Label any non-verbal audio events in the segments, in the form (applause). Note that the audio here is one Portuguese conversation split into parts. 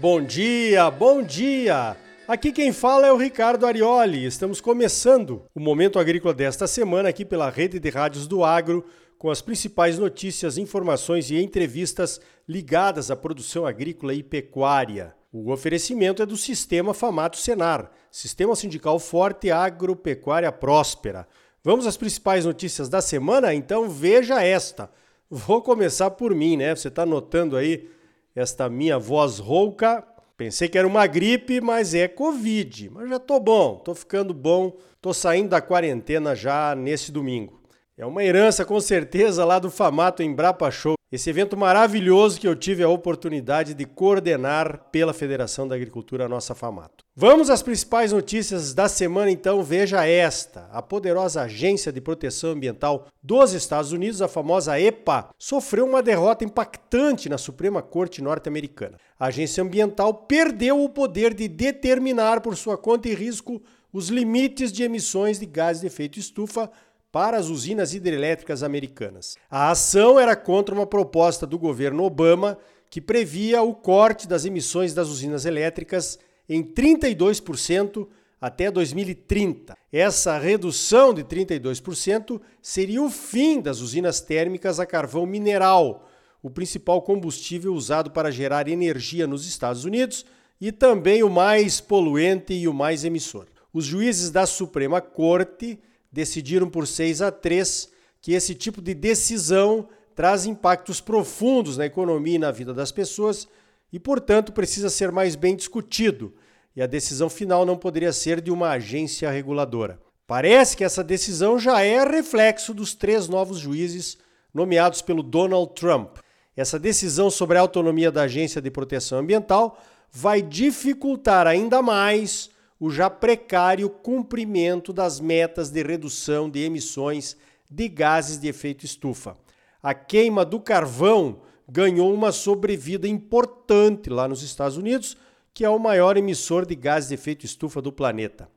Bom dia, bom dia! Aqui quem fala é o Ricardo Arioli. Estamos começando o Momento Agrícola desta semana aqui pela Rede de Rádios do Agro, com as principais notícias, informações e entrevistas ligadas à produção agrícola e pecuária. O oferecimento é do Sistema Famato Senar, Sistema Sindical Forte Agropecuária Próspera. Vamos às principais notícias da semana? Então veja esta. Vou começar por mim, né? Você está notando aí esta minha voz rouca Pensei que era uma gripe, mas é Covid. Mas já tô bom, tô ficando bom, tô saindo da quarentena já nesse domingo. É uma herança com certeza lá do Famato Embrapa Show, esse evento maravilhoso que eu tive a oportunidade de coordenar pela Federação da Agricultura Nossa Famato. Vamos às principais notícias da semana então, veja esta. A poderosa Agência de Proteção Ambiental dos Estados Unidos, a famosa EPA, sofreu uma derrota impactante na Suprema Corte norte-americana. A agência ambiental perdeu o poder de determinar por sua conta e risco os limites de emissões de gases de efeito estufa para as usinas hidrelétricas americanas. A ação era contra uma proposta do governo Obama que previa o corte das emissões das usinas elétricas em 32% até 2030. Essa redução de 32% seria o fim das usinas térmicas a carvão mineral, o principal combustível usado para gerar energia nos Estados Unidos e também o mais poluente e o mais emissor. Os juízes da Suprema Corte decidiram por 6 a 3 que esse tipo de decisão traz impactos profundos na economia e na vida das pessoas e, portanto, precisa ser mais bem discutido, e a decisão final não poderia ser de uma agência reguladora. Parece que essa decisão já é reflexo dos três novos juízes nomeados pelo Donald Trump. Essa decisão sobre a autonomia da Agência de Proteção Ambiental vai dificultar ainda mais o já precário cumprimento das metas de redução de emissões de gases de efeito estufa. A queima do carvão ganhou uma sobrevida importante lá nos Estados Unidos, que é o maior emissor de gases de efeito estufa do planeta.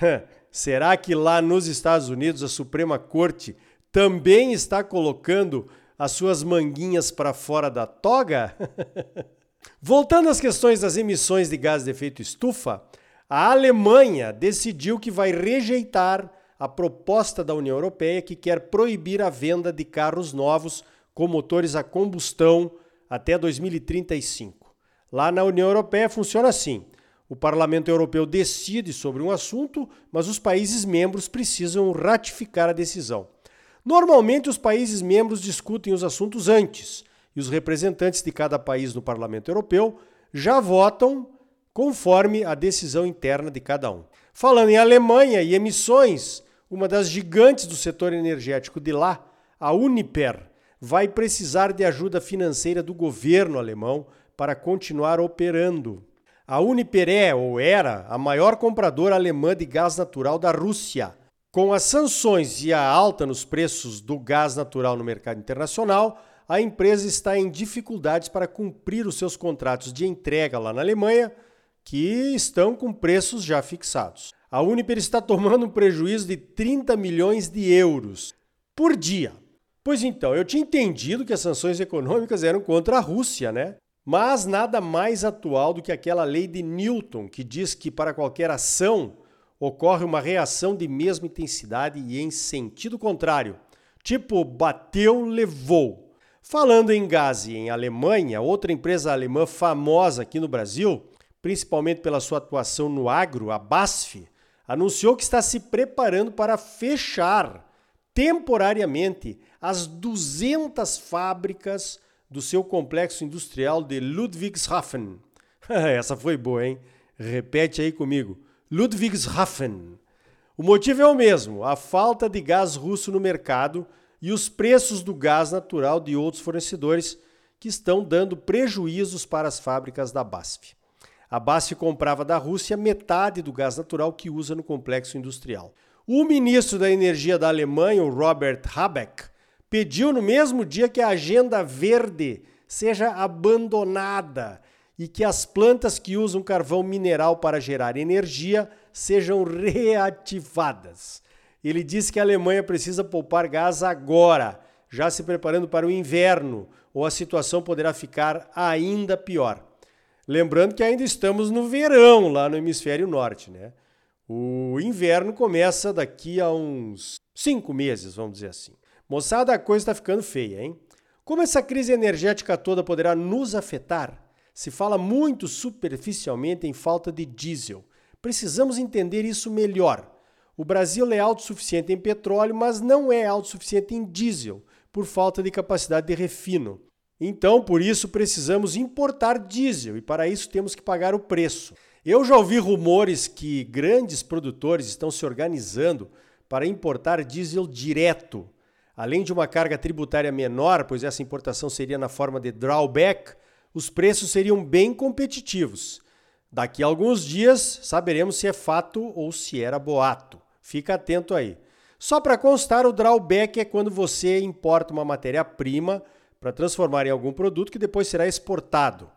(laughs) Será que lá nos Estados Unidos a Suprema Corte também está colocando as suas manguinhas para fora da toga? (laughs) Voltando às questões das emissões de gases de efeito estufa, a Alemanha decidiu que vai rejeitar a proposta da União Europeia que quer proibir a venda de carros novos com motores a combustão até 2035. Lá na União Europeia funciona assim: o Parlamento Europeu decide sobre um assunto, mas os países membros precisam ratificar a decisão. Normalmente, os países membros discutem os assuntos antes e os representantes de cada país no Parlamento Europeu já votam conforme a decisão interna de cada um. Falando em Alemanha e emissões, uma das gigantes do setor energético de lá, a Uniper, vai precisar de ajuda financeira do governo alemão para continuar operando. A Uniper é ou era a maior compradora alemã de gás natural da Rússia. Com as sanções e a alta nos preços do gás natural no mercado internacional, a empresa está em dificuldades para cumprir os seus contratos de entrega lá na Alemanha que estão com preços já fixados. A Uniper está tomando um prejuízo de 30 milhões de euros por dia. Pois então, eu tinha entendido que as sanções econômicas eram contra a Rússia, né? Mas nada mais atual do que aquela lei de Newton, que diz que para qualquer ação ocorre uma reação de mesma intensidade e em sentido contrário. Tipo, bateu, levou. Falando em gás e em Alemanha, outra empresa alemã famosa aqui no Brasil principalmente pela sua atuação no agro, a BASF, anunciou que está se preparando para fechar temporariamente as 200 fábricas do seu complexo industrial de Ludwigshafen. (laughs) Essa foi boa, hein? Repete aí comigo. Ludwigshafen. O motivo é o mesmo: a falta de gás russo no mercado e os preços do gás natural de outros fornecedores que estão dando prejuízos para as fábricas da BASF. A BASF comprava da Rússia metade do gás natural que usa no complexo industrial. O ministro da Energia da Alemanha, o Robert Habeck, pediu no mesmo dia que a agenda verde seja abandonada e que as plantas que usam carvão mineral para gerar energia sejam reativadas. Ele disse que a Alemanha precisa poupar gás agora, já se preparando para o inverno, ou a situação poderá ficar ainda pior. Lembrando que ainda estamos no verão lá no hemisfério norte, né? O inverno começa daqui a uns cinco meses, vamos dizer assim. Moçada, a coisa está ficando feia, hein? Como essa crise energética toda poderá nos afetar? Se fala muito superficialmente em falta de diesel. Precisamos entender isso melhor. O Brasil é autossuficiente em petróleo, mas não é autossuficiente em diesel, por falta de capacidade de refino. Então, por isso, precisamos importar diesel e para isso temos que pagar o preço. Eu já ouvi rumores que grandes produtores estão se organizando para importar diesel direto. Além de uma carga tributária menor, pois essa importação seria na forma de drawback, os preços seriam bem competitivos. Daqui a alguns dias saberemos se é fato ou se era boato. Fica atento aí. Só para constar, o drawback é quando você importa uma matéria-prima para transformar em algum produto que depois será exportado.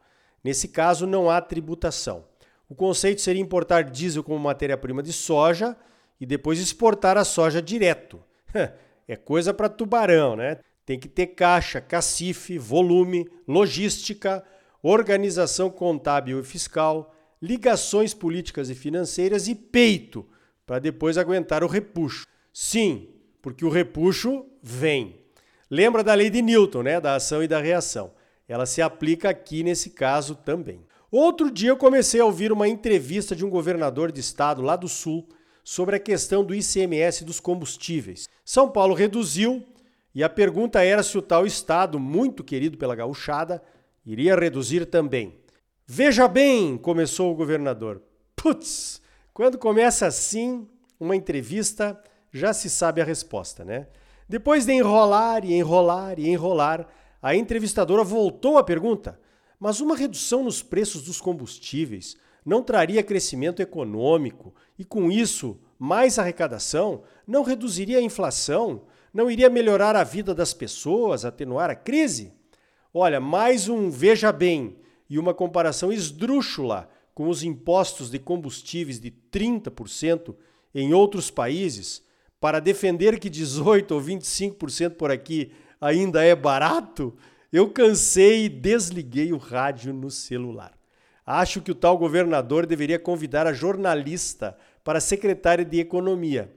Nesse caso, não há tributação. O conceito seria importar diesel como matéria-prima de soja e depois exportar a soja direto. (laughs) É coisa para tubarão, né? Tem que ter caixa, cacife, volume, logística, organização contábil e fiscal, ligações políticas e financeiras e peito para depois aguentar o repuxo. Sim, porque o repuxo vem. Lembra da lei de Newton, né? Da ação e da reação. Ela se aplica aqui nesse caso também. Outro dia eu comecei a ouvir uma entrevista de um governador de estado lá do sul sobre a questão do ICMS dos combustíveis. São Paulo reduziu e a pergunta era se o tal estado, muito querido pela gauchada, iria reduzir também. Veja bem, começou o governador. Putz, quando começa assim uma entrevista, já se sabe a resposta, né? Depois de enrolar e enrolar e enrolar, a entrevistadora voltou à pergunta: mas uma redução nos preços dos combustíveis não traria crescimento econômico e, com isso, mais arrecadação? Não reduziria a inflação? Não iria melhorar a vida das pessoas, atenuar a crise? Olha, mais um veja bem e uma comparação esdrúxula com os impostos de combustíveis de 30% em outros países para defender que 18 ou 25% por aqui ainda é barato, eu cansei e desliguei o rádio no celular. Acho que o tal governador deveria convidar a jornalista para a secretária de Economia.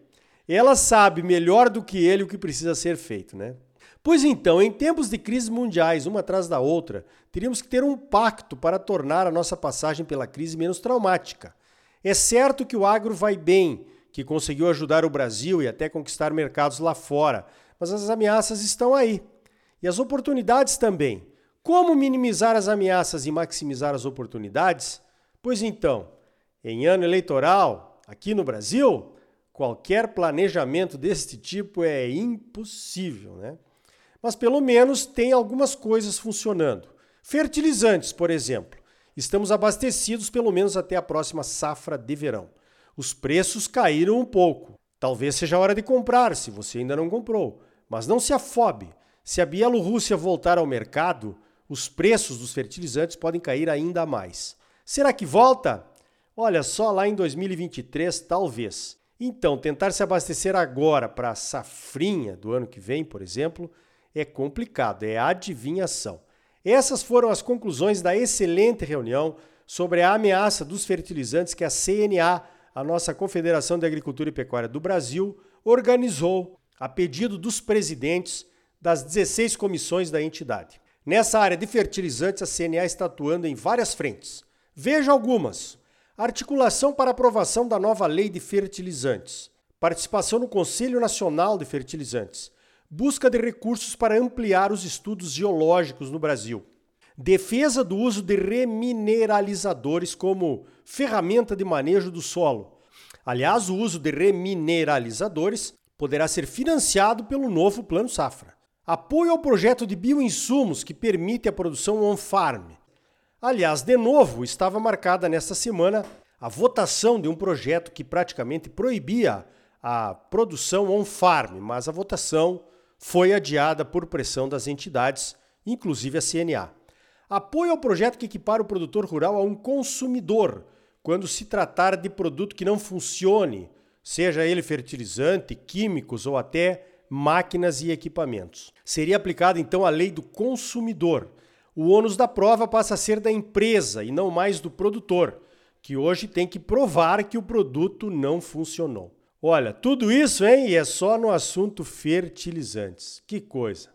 Ela sabe melhor do que ele o que precisa ser feito, né? Pois então, em tempos de crises mundiais, uma atrás da outra, teríamos que ter um pacto para tornar a nossa passagem pela crise menos traumática. É certo que o agro vai bem, que conseguiu ajudar o Brasil e até conquistar mercados lá fora. Mas as ameaças estão aí. E as oportunidades também. Como minimizar as ameaças e maximizar as oportunidades? Pois então, em ano eleitoral, aqui no Brasil, qualquer planejamento deste tipo é impossível, né? Mas pelo menos tem algumas coisas funcionando. Fertilizantes, por exemplo. Estamos abastecidos pelo menos até a próxima safra de verão os preços caíram um pouco. Talvez seja a hora de comprar, se você ainda não comprou. Mas não se afobe. Se a Bielorrússia voltar ao mercado, os preços dos fertilizantes podem cair ainda mais. Será que volta? Olha, só lá em 2023, talvez. Então, tentar se abastecer agora para a safrinha do ano que vem, por exemplo, é complicado, é adivinhação. Essas foram as conclusões da excelente reunião sobre a ameaça dos fertilizantes que a CNA a nossa Confederação de Agricultura e Pecuária do Brasil organizou, a pedido dos presidentes das 16 comissões da entidade. Nessa área de fertilizantes, a CNA está atuando em várias frentes. Veja algumas: articulação para aprovação da nova lei de fertilizantes, participação no Conselho Nacional de Fertilizantes, busca de recursos para ampliar os estudos geológicos no Brasil, defesa do uso de remineralizadores como ferramenta de manejo do solo. Aliás, o uso de remineralizadores poderá ser financiado pelo novo Plano Safra. Apoio ao projeto de bioinsumos que permite a produção on-farm. Aliás, de novo, estava marcada nesta semana a votação de um projeto que praticamente proibia a produção on-farm, mas a votação foi adiada por pressão das entidades, inclusive a CNA. Apoio ao projeto que equipara o produtor rural a um consumidor quando se tratar de produto que não funcione, seja ele fertilizante, químicos ou até máquinas e equipamentos. Seria aplicada então a lei do consumidor. o ônus da prova passa a ser da empresa e não mais do produtor, que hoje tem que provar que o produto não funcionou. Olha, tudo isso, hein? E é só no assunto fertilizantes. Que coisa.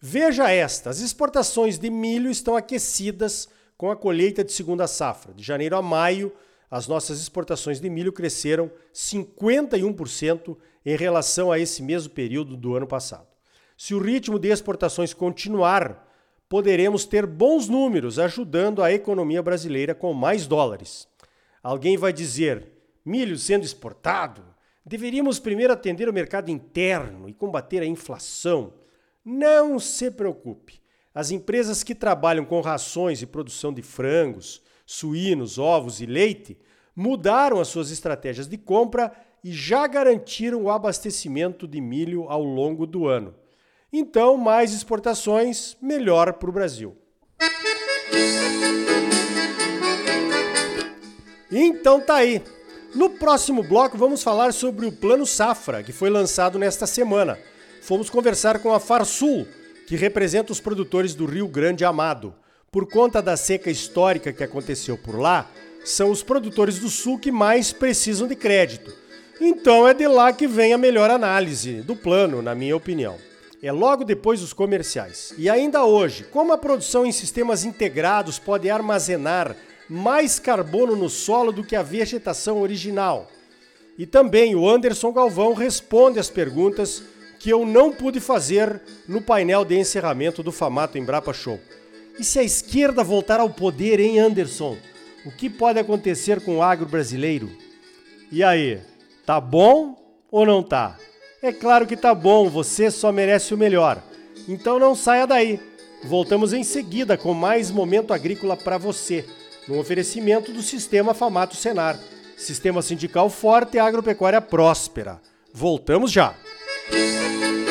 Veja esta: as exportações de milho estão aquecidas com a colheita de segunda safra. De janeiro a maio, as nossas exportações de milho cresceram 51% em relação a esse mesmo período do ano passado. Se o ritmo de exportações continuar, poderemos ter bons números ajudando a economia brasileira com mais dólares. Alguém vai dizer: milho sendo exportado? Deveríamos primeiro atender o mercado interno e combater a inflação. Não se preocupe. As empresas que trabalham com rações e produção de frangos, suínos, ovos e leite mudaram as suas estratégias de compra e já garantiram o abastecimento de milho ao longo do ano. Então, mais exportações, melhor para o Brasil. Então tá aí. No próximo bloco vamos falar sobre o Plano Safra, que foi lançado nesta semana. Fomos conversar com a Farsul, que representa os produtores do Rio Grande Amado. Por conta da seca histórica que aconteceu por lá, são os produtores do Sul que mais precisam de crédito. Então é de lá que vem a melhor análise do plano, na minha opinião é logo depois dos comerciais. E ainda hoje, como a produção em sistemas integrados pode armazenar mais carbono no solo do que a vegetação original? E também o Anderson Galvão responde as perguntas que eu não pude fazer no painel de encerramento do Famato Embrapa Show. E se a esquerda voltar ao poder, hein, Anderson? O que pode acontecer com o agro brasileiro? E aí, tá bom ou não tá? É claro que tá bom, você só merece o melhor. Então não saia daí. Voltamos em seguida com mais momento agrícola para você, no oferecimento do Sistema Famato Senar. Sistema sindical forte e agropecuária próspera. Voltamos já. Música